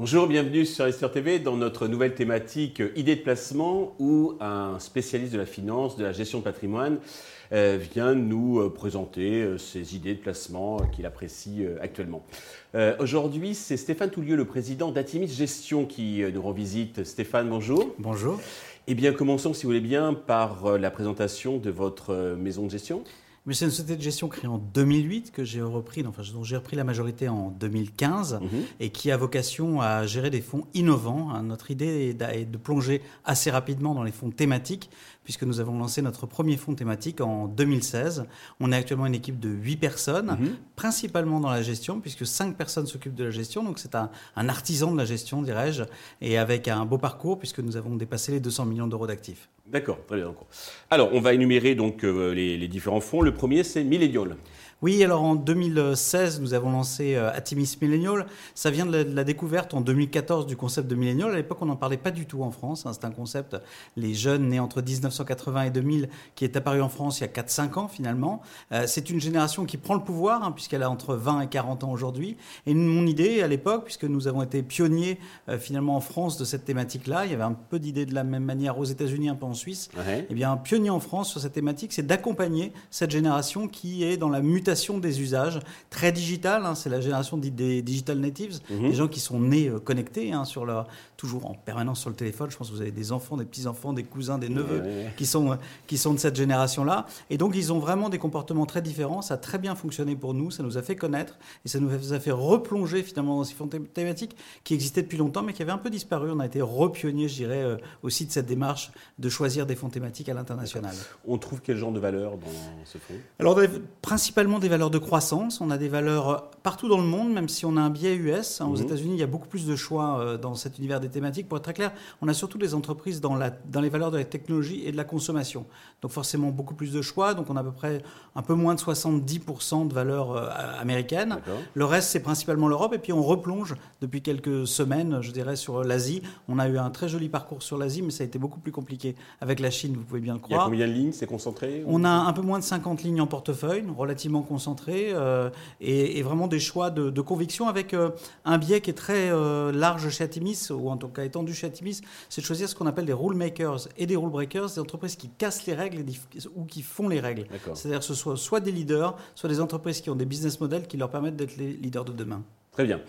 Bonjour, bienvenue sur Esther TV dans notre nouvelle thématique euh, idées de placement où un spécialiste de la finance, de la gestion de patrimoine euh, vient nous euh, présenter ses idées de placement qu'il apprécie actuellement. Aujourd'hui, c'est Stéphane Toulieu, le président d'Atimis Gestion qui nous rend visite. Stéphane, bonjour. Bonjour. Eh bien, commençons, si vous voulez bien, par la présentation de votre maison de gestion. Mais c'est une société de gestion créée en 2008 que j'ai repris, enfin dont j'ai repris la majorité en 2015 mhm. et qui a vocation à gérer des fonds innovants. Hein, notre idée est de plonger assez rapidement dans les fonds thématiques puisque nous avons lancé notre premier fonds thématique en 2016. On est actuellement une équipe de 8 personnes, mhm. principalement dans la gestion, puisque 5 personnes s'occupent de la gestion. Donc c'est un, artisan de la gestion, dirais-je, et avec un beau parcours, puisque nous avons dépassé les 200 millions d'euros d'actifs. D'accord, très bien. Alors, on va énumérer donc euh, les, différents fonds. Le premier, c'est Millennial. Oui, alors en 2016, nous avons lancé euh, Atimis Millennial. Ça vient de la, découverte en 2014 du concept de Millennial. À l'époque, on n'en parlait pas du tout en France. Hein. C'est un concept, les jeunes nés entre 1980 et 2000, qui est apparu en France il y a 4-5 ans finalement. Euh, c'est une génération qui prend le pouvoir, hein, puisqu'elle a entre 20 et 40 ans aujourd'hui. Et mon idée à l'époque, puisque nous avons été pionniers euh, finalement en France de cette thématique-là, il y avait un peu d'idées de la même manière aux États-Unis, un peu en Suisse. et Eh bien, un pionnier en France sur cette thématique, c'est d'accompagner cette génération qui est dans la mutation des usages, très digital. Hein, c'est la génération dite des digital natives, mhm. des gens qui sont nés euh, connectés, hein, sur leur, toujours en permanence sur le téléphone. Je pense que vous avez des enfants, des petits-enfants, des cousins, des neveux Qui, sont, euh, qui sont de cette génération-là. Et donc, ils ont vraiment des comportements très différents. Ça a très bien fonctionné pour nous. Ça nous a fait connaître et ça nous a fait replonger finalement dans ces fonds thématiques qui existaient depuis longtemps, mais qui avaient un peu disparu. On a été repionniers, je dirais, euh, aussi de cette démarche de choisir des fonds thématiques à l'international. On trouve quel genre de valeur dans ce fonds? Alors, principalement des valeurs de croissance. On a des valeurs partout dans le monde, même si on a un biais US. Hein, aux mhm. États-Unis, il y a beaucoup plus de choix euh, dans cet univers des thématiques. Pour être très clair, on a surtout des entreprises dans, la, dans les valeurs de la technologie et de la consommation. Donc forcément beaucoup plus de choix. Donc on a à peu près un peu moins de 70% de valeurs euh, américaines. Le reste, c'est principalement l'Europe. Et puis on replonge depuis quelques semaines, je dirais, sur l'Asie. On a eu un très joli parcours sur l'Asie, mais ça a été beaucoup plus compliqué avec la Chine, vous pouvez bien le croire. Il y a combien de lignes? C'est concentré? On a un peu moins de 50 lignes en portefeuille, relativement concentré euh, et, vraiment des choix de, conviction avec euh, un biais qui est très euh, large chez Atimis, ou en tout cas étendu chez Atimis, c'est de choisir ce qu'on appelle des rule makers et des rule breakers, des entreprises qui cassent les règles ou qui font les règles. C'est-à-dire que ce soit soit des leaders, soit des entreprises qui ont des business models qui leur permettent d'être les leaders de demain. Très bien.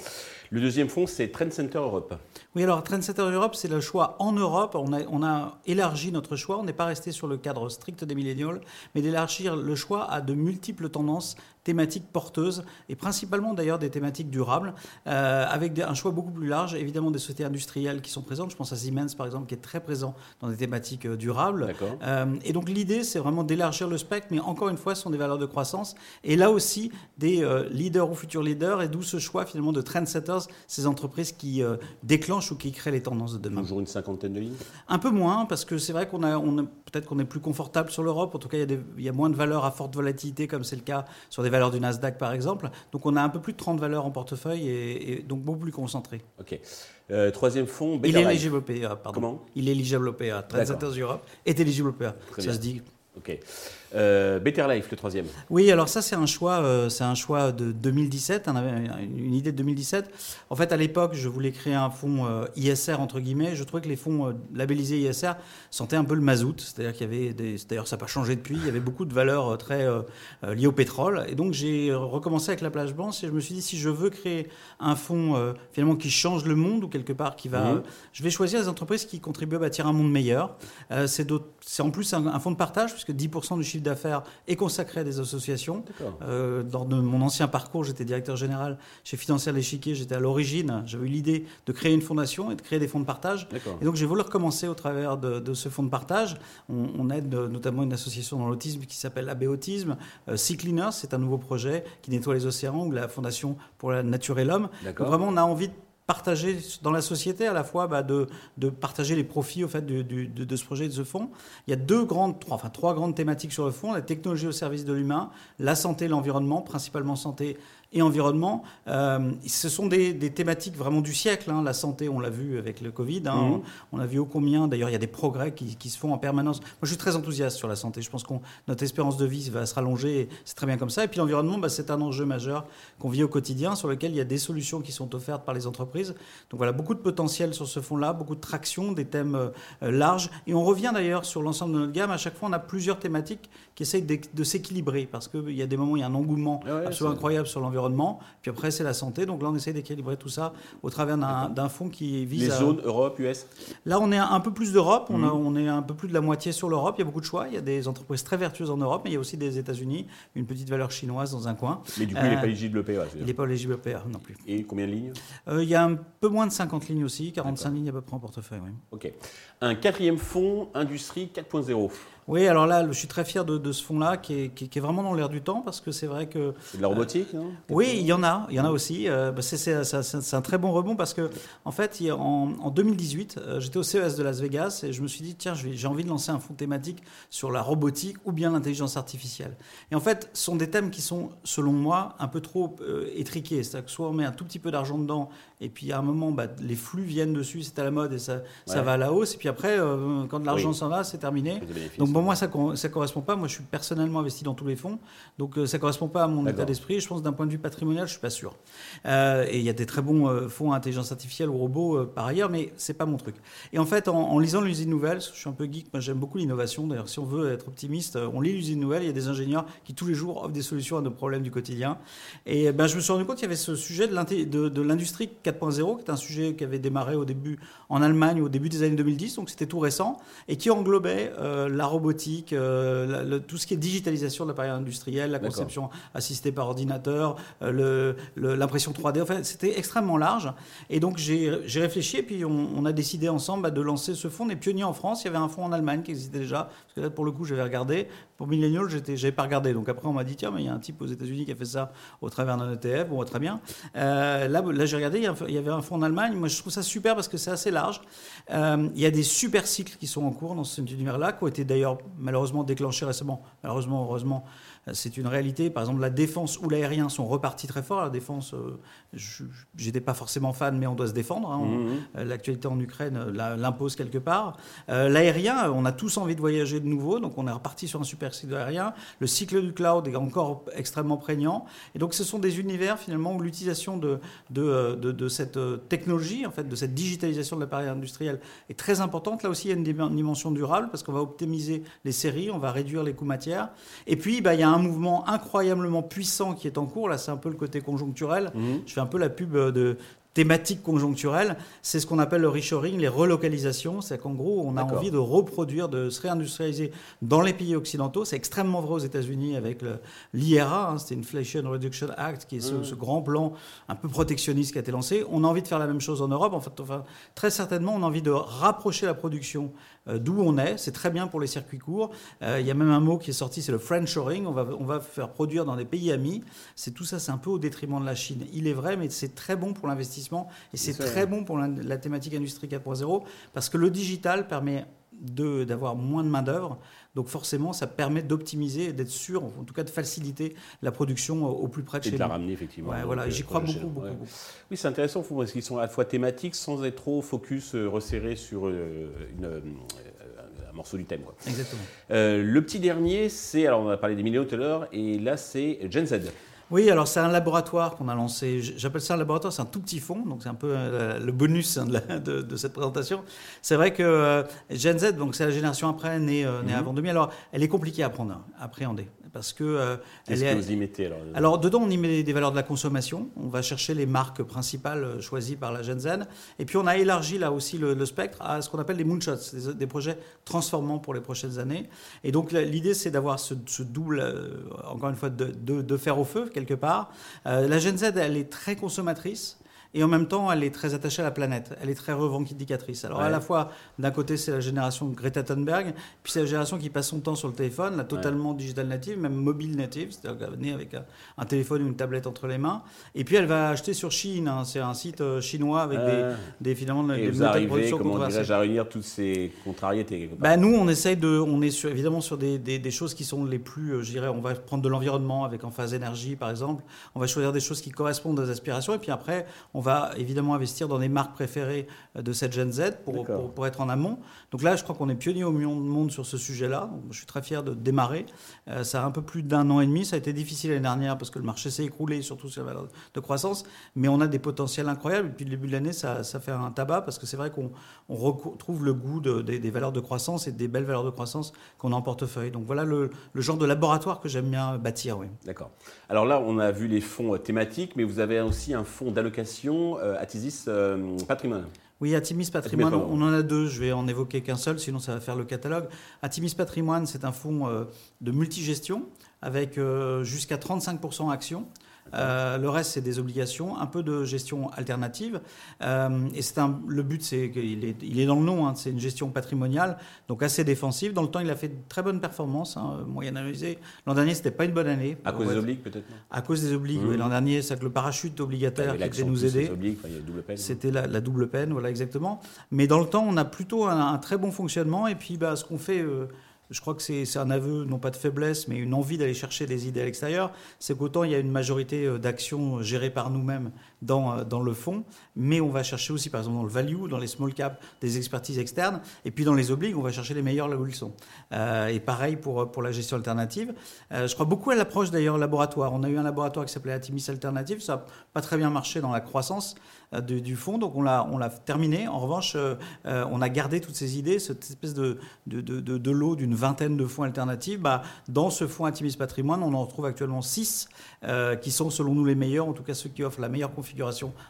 Le deuxième fonds, c'est Trend Center Europe. Oui, alors Trend Center Europe, c'est le choix en Europe. On a, on a élargi notre choix. On n'est pas resté sur le cadre strict des millénials, mais d'élargir le choix à de multiples tendances thématiques porteuses, et principalement d'ailleurs des thématiques durables, euh, avec un choix beaucoup plus large, évidemment des sociétés industrielles qui sont présentes. Je pense à Siemens, par exemple, qui est très présent dans des thématiques euh, durables. Euh, et donc l'idée, c'est vraiment d'élargir le spectre, mais encore une fois, ce sont des valeurs de croissance. Et là aussi, des leaders ou futurs leaders, et d'où ce choix finalement de trendsetters ces entreprises qui euh, déclenchent ou qui créent les tendances de demain. Toujours une cinquantaine de lignes? Un peu moins, parce que c'est vrai qu'on a, on peut-être qu'on est plus confortable sur l'Europe. En tout cas, il y, a il y a moins de valeurs à forte volatilité, comme c'est le cas sur des valeurs du Nasdaq, par exemple. Donc, on a un peu plus de 30 valeurs en portefeuille et, donc beaucoup plus concentré. OK. Euh, troisième fonds, Il est éligible au PA, pardon. Comment? Il est éligible au PA. Trendsetters Europe est éligible au PA. Ça se dit Ok. Euh, Better Life, le troisième. Oui, alors ça c'est un choix, euh, c'est un choix de 2017. On avait une idée de 2017. En fait, à l'époque, je voulais créer un fonds euh, ISR entre guillemets. Je trouvais que les fonds labellisés ISR sentaient un peu le mazout, c'est-à-dire qu'il y avait des, d'ailleurs ça n'a pas changé depuis. Il y avait beaucoup de valeurs très liées au pétrole, et donc j'ai recommencé avec la plage blanche et je me suis dit si je veux créer un fonds finalement qui change le monde ou quelque part qui va, je vais choisir les entreprises qui contribuent à bâtir un monde meilleur. c'est, c'est en plus un, un fonds de partage puisque 10% du chiffre d'affaires est consacré à des associations. Euh, dans mon ancien parcours, j'étais directeur général chez Financière L'Échiquier. J'étais à l'origine, j'avais eu l'idée de créer une fondation et de créer des fonds de partage. Et donc j'ai voulu recommencer au travers de, ce fonds de partage. On, aide notamment une association dans l'autisme qui s'appelle AB Autisme. Euh, sea Cleaners, c'est un nouveau projet qui nettoie les océans, ou la Fondation pour la nature et l'homme. Vraiment, on a envie de partager dans la société, à la fois bah, de, de, partager les profits au fait de, de, ce projet et de ce fonds. Il y a deux grandes, trois, enfin trois grandes thématiques sur le fond la technologie au service de l'humain, la santé, l'environnement, principalement santé et environnement. Euh, ce sont des, thématiques vraiment du siècle. Hein. La santé, on l'a vu avec le Covid. Hein. Mhm. On, a vu au combien. D'ailleurs, il y a des progrès qui, se font en permanence. Moi, je suis très enthousiaste sur la santé. Je pense que notre espérance de vie va se rallonger. C'est très bien comme ça. Et puis l'environnement, bah, c'est un enjeu majeur qu'on vit au quotidien, sur lequel il y a des solutions qui sont offertes par les entreprises. Donc voilà, beaucoup de potentiel sur ce fond-là, beaucoup de traction, des thèmes euh, larges. Et on revient d'ailleurs sur l'ensemble de notre gamme. À chaque fois, on a plusieurs thématiques qui essayent de, s'équilibrer parce qu'il y a des moments où il y a un engouement absolument incroyable sur l'environnement. Puis après, c'est la santé. Donc là, on essaie d'équilibrer tout ça au travers d'un fonds qui vise. Les zones Europe, US Là, on est un peu plus d'Europe. On, mhm. on, est un peu plus de la moitié sur l'Europe. Il y a beaucoup de choix. Il y a des entreprises très vertueuses en Europe, mais il y a aussi des États-Unis, une petite valeur chinoise dans un coin. Mais du coup, il n'est pas éligible au PEA. Il n'est pas éligible au PEA non plus. Et combien de lignes? Euh, Il y a un peu moins de 50 lignes aussi, 45 lignes à peu près en portefeuille. Oui. Ok. Un quatrième fonds, Industrie 4.0. Oui, alors là, je suis très fier de, ce fonds-là qui est, vraiment dans l'air du temps parce que c'est vrai que. C'est de la robotique, non? Oui, il y en a, il y en a aussi. Euh, bah, c'est un très bon rebond parce que, en fait, en, 2018, euh, j'étais au CES de Las Vegas et je me suis dit, tiens, j'ai envie de lancer un fonds thématique sur la robotique ou bien l'intelligence artificielle. Et en fait, ce sont des thèmes qui sont, selon moi, un peu trop euh, étriqués. C'est-à-dire que soit on met un tout petit peu d'argent dedans et puis à un moment, bah, les flux viennent dessus, c'est à la mode et ça, ça va à la hausse. Et puis après, quand l'argent s'en va, c'est terminé. Donc pour moi, ça ne correspond pas. Moi, je suis personnellement investi dans tous les fonds. Donc, euh, ça ne correspond pas à mon état d'esprit. Je pense d'un point de vue patrimonial, je ne suis pas sûr. Euh, et il y a des très bons euh, fonds à intelligence artificielle ou robots par ailleurs, mais ce n'est pas mon truc. Et en fait, en, lisant l'usine nouvelle, je suis un peu geek, moi j'aime beaucoup l'innovation. D'ailleurs, si on veut être optimiste, on lit l'usine nouvelle. Il y a des ingénieurs qui tous les jours offrent des solutions à nos problèmes du quotidien. Et ben, je me suis rendu compte qu'il y avait ce sujet de l'industrie 4.0, qui est un sujet qui avait démarré au début en Allemagne au début des années 2010, donc c'était tout récent, et qui englobait la robotique euh, tout ce qui est digitalisation de l'appareil industriel, la conception assistée par ordinateur, euh, l'impression 3D. Enfin, c'était extrêmement large. Et donc, j'ai réfléchi et puis on, a décidé ensemble bah, de lancer ce fonds. On est pionniers en France. Il y avait un fonds en Allemagne qui existait déjà. Parce que là, pour le coup, j'avais regardé. Pour Millennial, je n'avais pas regardé. Donc après, on m'a dit tiens, mais il y a un type aux États-Unis qui a fait ça au travers d'un ETF. Bon, très bien. Euh, là, là j'ai regardé. Il y avait un fonds en Allemagne. Moi, je trouve ça super parce que c'est assez large. il y a des super cycles qui sont en cours dans cet univers-là, qui ont été d'ailleurs malheureusement déclenché récemment. Malheureusement, heureusement, c'est une réalité. Par exemple, la défense ou l'aérien sont repartis très fort. La défense, euh, j'étais pas forcément fan, mais on doit se défendre. Hein. Mmh, mmh. Euh, l'actualité en Ukraine euh, l'impose quelque part. L'aérien, on a tous envie de voyager de nouveau, donc on est reparti sur un super cycle aérien. Le cycle du cloud est encore extrêmement prégnant. Et donc, ce sont des univers finalement où l'utilisation de, de, de, cette technologie, en fait, de cette digitalisation de l'appareil industriel est très importante. Là aussi, il y a une dimension durable parce qu'on va optimiser les séries, on va réduire les coûts matières. Et puis, bah, il y a un mouvement incroyablement puissant qui est en cours. Là, c'est un peu le côté conjoncturel. Mhm. Je fais un peu la pub de, thématique conjoncturelle, c'est ce qu'on appelle le reshoring, les relocalisations. C'est qu'en gros, on a envie de reproduire, de se réindustrialiser dans les pays occidentaux. C'est extrêmement vrai aux États-Unis avec l'IRA, hein, c'était Inflation Reduction Act, qui est ce, mhm. ce, grand plan un peu protectionniste qui a été lancé. On a envie de faire la même chose en Europe. En fait, enfin, très certainement, on a envie de rapprocher la production euh, d'où on est. C'est très bien pour les circuits courts. Euh, il y a même un mot qui est sorti, c'est le friendshoring. On va, on va faire produire dans des pays amis. C'est tout ça, c'est un peu au détriment de la Chine. Il est vrai, mais c'est très bon pour l'investissement et c'est très bon pour la, thématique industrie 4.0 parce que le digital permet d'avoir moins de main d'œuvre. Donc forcément, ça permet d'optimiser, d'être sûr, en tout cas de faciliter la production au plus près de chez nous. Et de la ramener effectivement. voilà, j'y crois beaucoup, beaucoup, Oui, c'est intéressant parce qu'ils sont à la fois thématiques sans être trop focus euh, resserré sur euh, une, euh, un morceau du thème. Exactement. le petit dernier, c'est, alors on a parlé des millions tout à l'heure, et là c'est Gen Z. Oui, alors c'est un laboratoire qu'on a lancé. J'appelle ça un laboratoire, c'est un tout petit fond, donc c'est un peu euh, le bonus hein, de, cette présentation. C'est vrai que euh, Gen Z, donc c'est la génération après, née, euh, mhm. avant 2000, alors elle est compliquée à apprendre, à appréhender parce que. Qu'est-ce que vous y mettez alors Alors dedans, on y met des valeurs de la consommation. On va chercher les marques principales choisies par la Gen Et puis on a élargi là aussi le, spectre à ce qu'on appelle les moonshots, des, projets transformants pour les prochaines années. Et donc l'idée, c'est d'avoir ce, double, encore une fois, de, de, fer au feu quelque part. la Gen Z, elle est très consommatrice et en même temps, elle est très attachée à la planète. Elle est très revendicatrice. Alors, à la fois, d'un côté, c'est la génération Greta Thunberg, puis c'est la génération qui passe son temps sur le téléphone, là, totalement digital native, même mobile native, c'est-à-dire née avec un, téléphone ou une tablette entre les mains. Et puis, elle va acheter sur Chine. Hein. c'est un site euh, chinois avec des, des, finalement, et des vous arrivez, comment dirais-je, à réunir toutes ces contrariétés bah, Nous, on essaye de. On est sur, évidemment sur des, des, choses qui sont les plus. Euh, je dirais, on va prendre de l'environnement avec en phase énergie, par exemple. On va choisir des choses qui correspondent aux aspirations. Et puis après, on va évidemment investir dans des marques préférées euh, de cette Gen Z pour, pour, être en amont. Donc là, je crois qu'on est pionnier au monde sur ce sujet-là. Je suis très fier de démarrer. Euh, ça a un peu plus d'un an et demi. Ça a été difficile l'année dernière parce que le marché s'est écroulé, surtout sur la valeur de croissance. Mais on a des potentiels incroyables. Et puis le début de l'année, ça, ça, fait un tabac parce que c'est vrai qu'on retrouve le goût des, valeurs de croissance et des belles valeurs de croissance qu'on a en portefeuille. Donc voilà le, genre de laboratoire que j'aime bien bâtir. Oui. D'accord. Alors là, on a vu les fonds euh, thématiques, mais vous avez aussi un fonds d'allocation, euh, Atisis euh, Patrimoine. Oui, Atimis Patrimoine, on en a deux. Je vais en évoquer qu'un seul, sinon ça va faire le catalogue. Atimis Patrimoine, c'est un fonds de multigestion avec jusqu'à 35% actions. Euh, le reste, c'est des obligations, un peu de gestion alternative. Euh, et c'est le but, c'est qu'il est, il est dans le nom, hein, c'est une gestion patrimoniale, donc assez défensive. Dans le temps, il a fait de très bonnes performances, hein, moyenne analysée. L'an dernier, c'était pas une bonne année. À cause des obligues, peut-être À cause des obligues, oui. Mmh. L'an dernier, c'est que le parachute obligataire qui devait nous aider. C'était la, la, double peine, voilà, exactement. Mais dans le temps, on a plutôt un, très bon fonctionnement. Et puis, bah, ce qu'on fait. Euh, je crois que c'est un aveu, non pas de faiblesse, mais une envie d'aller chercher des idées à l'extérieur. C'est qu'autant il y a une majorité euh, d'actions gérées par nous-mêmes dans, euh, dans le fonds, mais on va chercher aussi, par exemple, dans le value, dans les small caps, des expertises externes, et puis dans les obligues, on va chercher les meilleurs là où ils sont. Euh, et pareil pour, pour la gestion alternative. je crois beaucoup à l'approche d'ailleurs laboratoire. On a eu un laboratoire qui s'appelait Atimis Alternative, ça n'a pas très bien marché dans la croissance du fonds, donc on l'a terminé. En revanche, on a gardé toutes ces idées, cette espèce de, de, de, lot d'une vingtaine de fonds alternatifs. Bah, dans ce fonds Intimis Patrimoine, on en retrouve actuellement six euh, qui sont selon nous les meilleurs, en tout cas ceux qui offrent la meilleure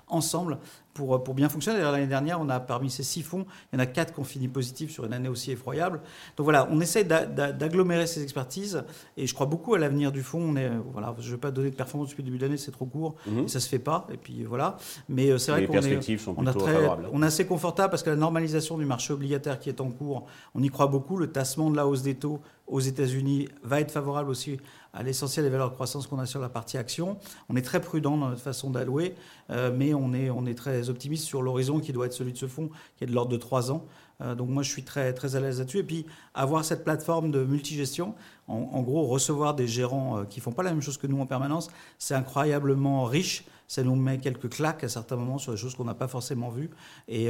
ensemble pour, euh, pour bien fonctionner. L'année dernière, on a parmi ces six fonds, il y en a quatre qui ont fini positifs sur une année aussi effroyable. Donc voilà, on essaie d'agglomérer ces expertises et je crois beaucoup à l'avenir du fonds. On est, voilà, je ne vais pas donner de performance depuis le début de l'année, c'est trop court, mhm. ça ne se fait pas. Et puis voilà. Mais euh, c'est vrai qu'on est, on a très, on est assez confortable parce que la normalisation du marché obligataire qui est en cours, on y croit beaucoup. Le tassement de la hausse des taux aux États-Unis va être favorable aussi à l'essentiel des valeurs de croissance qu'on a sur la partie action. On est très prudent dans notre façon d'allouer, euh, mais on est, on est très optimiste sur l'horizon qui doit être celui de ce fonds, qui est de l'ordre de 3 ans. Euh, donc moi, je suis très, très à l'aise là-dessus. Et puis, avoir cette plateforme de multigestion, en, en gros, recevoir des gérants euh, qui font pas la même chose que nous en permanence, c'est incroyablement riche ça nous met quelques claques à certains moments sur des choses qu'on n'a pas forcément vues. Et,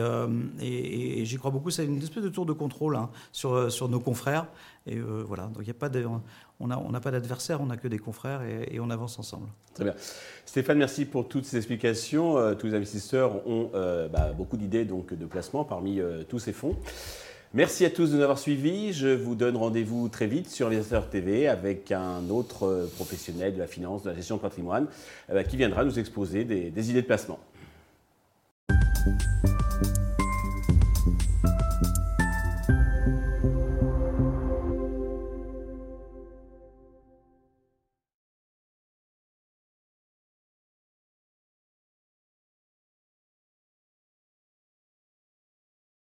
et, j'y crois beaucoup. C'est une espèce de tour de contrôle hein, sur, sur nos confrères. Et voilà, donc a pas on n'a pas d'adversaire, on n'a que des confrères et, on avance ensemble. Très bien. Stéphane, merci pour toutes ces explications. Euh, tous les investisseurs ont euh, bah, beaucoup d'idées donc, de placement parmi euh, tous ces fonds. Merci à tous de nous avoir suivis. Je vous donne rendez-vous très vite sur les TV avec un autre professionnel de la finance, de la gestion de patrimoine, qui viendra nous exposer des idées de placement.